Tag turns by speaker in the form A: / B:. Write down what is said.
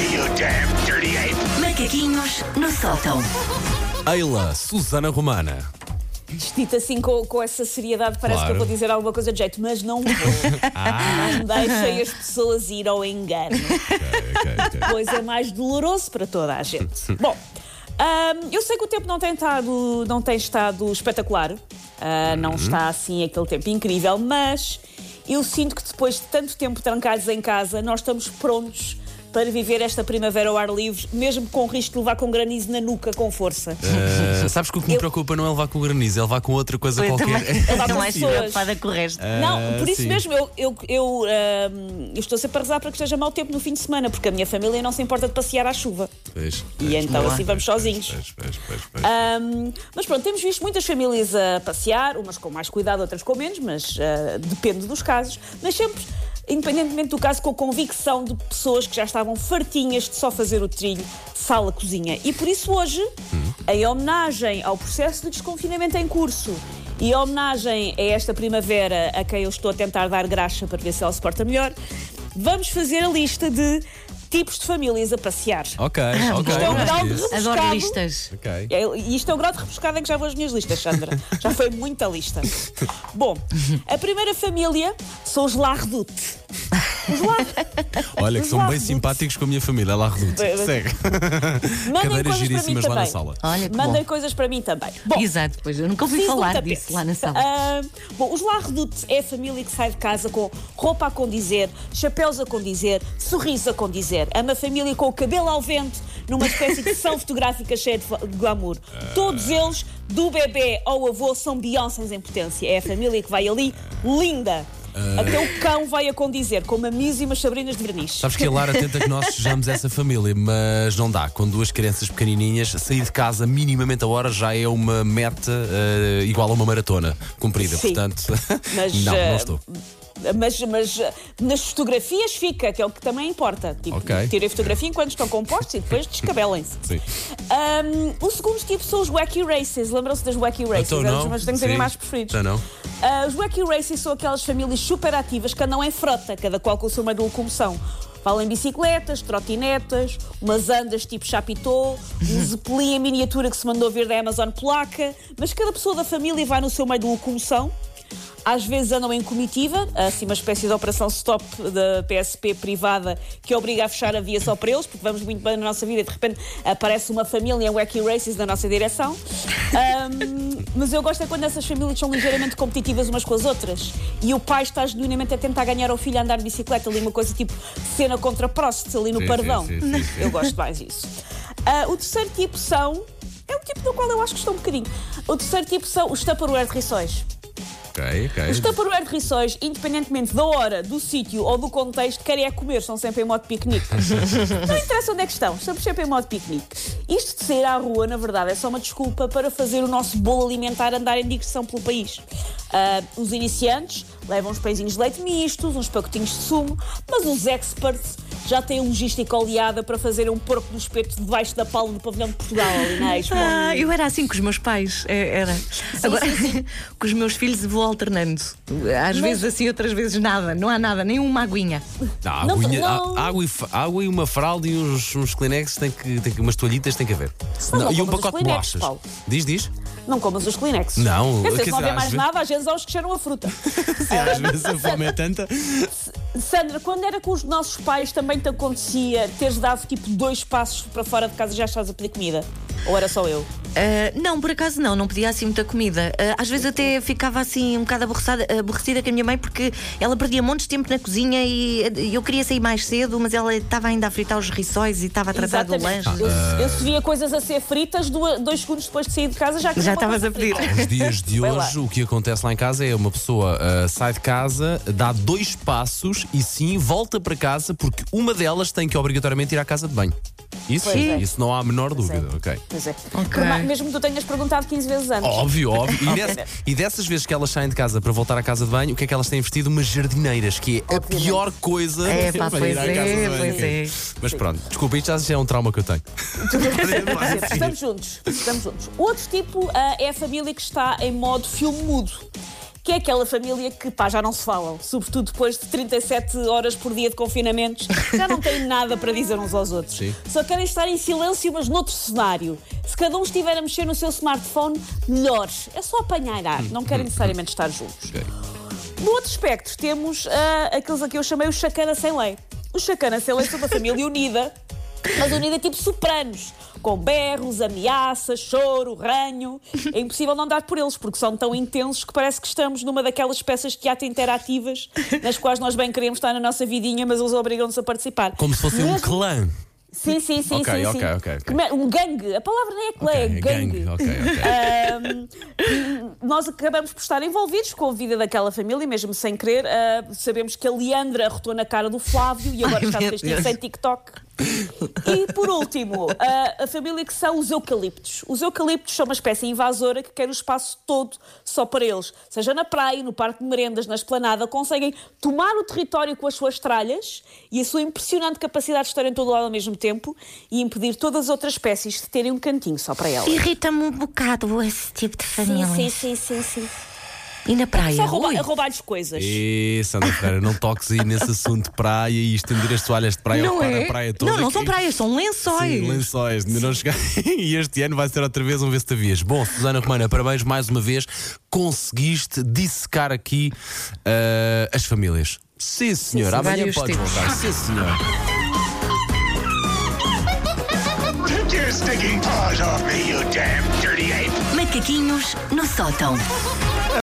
A: you damn dirty ape!
B: Macaquinhos no sótão.
C: Eila, Susana Romana.
D: Dito assim com, com essa seriedade, parece
C: Claro.
D: que eu vou dizer alguma coisa de jeito, mas não vou. Não deixem as pessoas ir ao engano, pois é mais doloroso para toda a gente. Bom, ahm, eu sei que o tempo não tem estado, não tem estado espetacular, Ah, não está assim aquele tempo incrível, mas eu sinto que depois de tanto tempo trancados em casa, nós estamos prontos para viver esta primavera ao ar livre, mesmo com o risco de levar com granizo na nuca com força.
C: Ah, sabes que o que me
D: Eu-
C: preocupa não é levar com o granizo, é levar com outra coisa
B: Eu
C: qualquer.
B: também
D: dá
B: estou
D: com
B: mais
D: pessoas.
B: preocupada com o resto.
D: Não, por isso
C: sim.
D: mesmo eu, eu, eu, ahm, eu estou sempre a rezar para que esteja mau tempo no fim de semana, porque a minha família não se importa de passear à chuva.
C: Pois,
D: E
C: pois,
D: então
B: boa.
D: assim vamos sozinhos.
C: pois, pois, pois, pois.
D: Ahm, mas pronto, temos visto muitas famílias a passear, umas com mais cuidado, outras com menos, mas ah, depende dos casos. Mas sempre, independentemente do caso, com a convicção de pessoas que já estavam fartinhas de só fazer o trilho sala-cozinha. E por isso hoje, em homenagem ao processo de desconfinamento em curso e em homenagem a esta primavera a quem eu estou a tentar dar graxa para ver se ela se porta melhor, vamos fazer a lista de tipos de famílias a passear.
C: Ok, ok.
D: Isto é um
C: gosto
D: grau de
C: disso.
B: Adoro
D: rebuscado.
B: listas.
C: Ok.
D: É, E isto é o grau de rebuscada em que já vou as minhas listas, Sandra. Já foi muita lista. Bom, a primeira família são os La Redoute. Os La...
C: Olha, que são bem simpáticos com a minha família, lá
D: bem.
C: Segue.
D: Mandem
C: Cadeiras
D: coisas para mim
C: giríssimas lá na
D: também.
C: sala.
B: Olha que
D: Mandem
B: bom.
D: coisas para mim também. Bom,
B: Exato, pois eu nunca ouvi
D: de um
B: falar
D: tapete.
B: disso lá na sala.
D: Ah, bom, os La Redoute é a família que sai de casa com roupa a condizer, chapéus a condizer, sorriso a condizer. É uma família com o cabelo ao vento, numa espécie de sessão fotográfica cheia de fa- de glamour. Todos eles, do bebê ao avô, são Beyoncés em potência. É a família que vai ali linda. Até o cão vai a condizer, com mamis e umas sabrinas de verniz.
C: Sabes que a Lara tenta que nós sejamos essa família, mas não dá. Com duas crianças pequenininhas, sair de casa minimamente a hora já é uma meta eh, igual a uma maratona cumprida.
D: Sim.
C: Portanto,
D: Mas,
C: não, não estou.
D: Mas, mas nas fotografias fica, que é o que também importa. Tipo,
C: Ok.
D: tirem fotografia enquanto estão compostos e depois descabelem-se.
C: Sim.
D: Um, o segundo tipo são os wacky races. Lembram-se das wacky races?
C: Então não.
D: dos meus desenhos
C: Sim.
D: animais preferidos.
C: Já não.
D: Uh, os wacky races são aquelas famílias super ativas que andam em frota, cada qual com o seu meio de locomoção. Valem bicicletas, trotinetas, umas andas tipo chapitô, um zeppelin em miniatura que se mandou vir da Amazon polaca, mas cada pessoa da família vai no seu meio de locomoção. Às vezes andam em comitiva, assim uma espécie de operação stop da PSP privada que obriga a fechar a via só para eles, porque vamos muito bem na nossa vida e de repente aparece uma família wacky races na nossa direção. Ahm, mas eu gosto é quando essas famílias são ligeiramente competitivas umas com as outras e o pai está genuinamente a tentar ganhar ao filho a andar de bicicleta, ali uma coisa tipo cena contra Prost ali no
C: Sim,
D: pardão.
C: sim, sim.
D: Eu gosto mais disso. Ah, o terceiro tipo são. É um tipo do qual eu acho que estou um bocadinho. O terceiro tipo são os Tupperware de rissóis.
C: Ok, ok.
D: Os Tupperware de rissóis, independentemente da hora, do sítio ou do contexto, querem é comer, estão sempre em modo piquenique. Não interessa onde é que estão, estamos sempre em modo piquenique. Isto de sair à rua, na verdade, é só uma desculpa para fazer o nosso bolo alimentar andar em digressão pelo país. Ah, os iniciantes levam uns pãezinhos de leite mistos, uns pacotinhos de sumo, mas os experts já têm logística oleada para fazer um porco no espeto debaixo da palma do pavilhão de Portugal, ali na Expo.
B: Ah, eu era assim com os meus pais. é- Era. Agora, com os meus filhos vou alternando. Às vezes assim, outras vezes nada. Não há nada, nem uma aguinha.
C: Não,
D: Não,
C: aguinha-
D: não.
C: a- água, e, água e uma fralda e uns, uns Kleenex, tem que, tem que, umas toalhitas tem que haver.
D: não
C: e um pacote de bolachas.
D: Paulo.
C: Diz, diz.
D: Não comas os Kleenex.
C: Não,
D: Quer dizer, se não houver mais
C: vezes-
D: nada, às vezes há os que cheiram a fruta.
C: Sim, às vezes a fome é tanta.
D: Sandra, quando era com os nossos pais, também te acontecia teres dado tipo dois passos para fora de casa e já estás a pedir comida? Ou era só eu?
B: Ah, não, por acaso não, não pedia assim muita comida. Ah, às vezes até ficava assim um bocado aborrecida, aborrecida com a minha mãe porque ela perdia montes de tempo na cozinha e eu queria sair mais cedo, mas ela estava ainda a fritar os rissóis e estava a tratar do lanche.
D: Eu, eu via coisas a ser fritas, duas- dois segundos depois de sair de casa já queria
B: Já estavas a pedir.
C: Nos dias de hoje, o que acontece lá em casa é uma pessoa ah, sai de casa, dá dois passos e sim volta para casa porque uma delas tem que obrigatoriamente ir à casa de banho. Isso
D: Pois
C: sim,
D: é.
C: isso não há a menor dúvida,
D: é.
C: ok.
D: Pois é.
B: Ok.
D: Por mais- mesmo que tu tenhas perguntado 15 vezes antes.
C: Óbvio, óbvio. E, dessa- e dessas vezes que elas saem de casa para voltar à casa de banho, o que é que elas têm vestido? Umas jardineiras, que é
D: Obviamente.
C: a pior coisa
B: É, pá,
C: para
B: pois
C: ir à
B: é,
C: casa de banho.
B: pois é.
C: Mas pronto, desculpa, isto já é um trauma que eu tenho.
D: Estamos juntos, estamos juntos. Outro tipo ah, é a família que está em modo filme mudo. Que é aquela família que pá, já não se falam, sobretudo depois de 37 horas por dia de confinamentos, já não têm nada para dizer uns aos outros.
C: Sim.
D: Só querem estar em silêncio, mas noutro cenário. Se cada um estiver a mexer no seu smartphone, melhor. É só apanhar ar, não querem necessariamente estar juntos.
C: Ok.
D: No outro espectro, temos ah, aqueles a que eu chamei os chacana sem lei. Os chacana sem lei são uma família unida, mas unida tipo sopranos, com berros, ameaças, choro, ranho. É impossível não dar por eles, porque são tão intensos que parece que estamos numa daquelas peças de teatro interativas nas quais nós bem queremos estar na nossa vidinha, mas eles obrigam-nos a participar.
C: Como se fosse um
D: Mesmo-
C: clã.
D: Sim, sim, sim,
C: Ok,
D: sim.
C: ok,
D: sim.
C: ok, ok.
D: Como é- Um gangue. A palavra nem é clã, é
C: Ok,
D: gangue.
C: Ok, ok.
D: Ahm, nós acabamos por estar envolvidos com a vida daquela família, mesmo sem querer. Ah, sabemos que a Leandra arrotou na cara do Flávio e agora
B: Ai,
D: está
B: meu
D: sem TikTok. E por último, a, a família que são os eucaliptos. Os eucaliptos são uma espécie invasora que quer o espaço todo só para eles. Seja na praia, no parque de merendas, na esplanada, conseguem tomar o território com as suas tralhas e a sua impressionante capacidade de estar em todo lado ao mesmo tempo e impedir todas as outras espécies de terem um cantinho só para elas.
B: Irrita-me um bocado esse tipo de família.
D: sim, sim, sim, sim.
B: E na praia?
D: Só rouba- a roubar-lhes coisas.
C: E Sandra Ferreira, não toques aí nesse assunto de praia e estender as toalhas de praia
B: Não
C: ocupar
B: é?
C: a praia toda.
B: Não, não são praias, são lençóis.
C: Sim, lençóis, ainda não chegar. e este ano vai ser outra vez, vamos ver se te havias. Bom, Susana Romana, parabéns mais uma vez. Conseguiste dissecar aqui ah, as famílias. Sim, senhor.
B: sim,
C: Amanhã podes
B: tipos.
C: voltar. Sim, senhor.
E: Macaquinhos no sótão.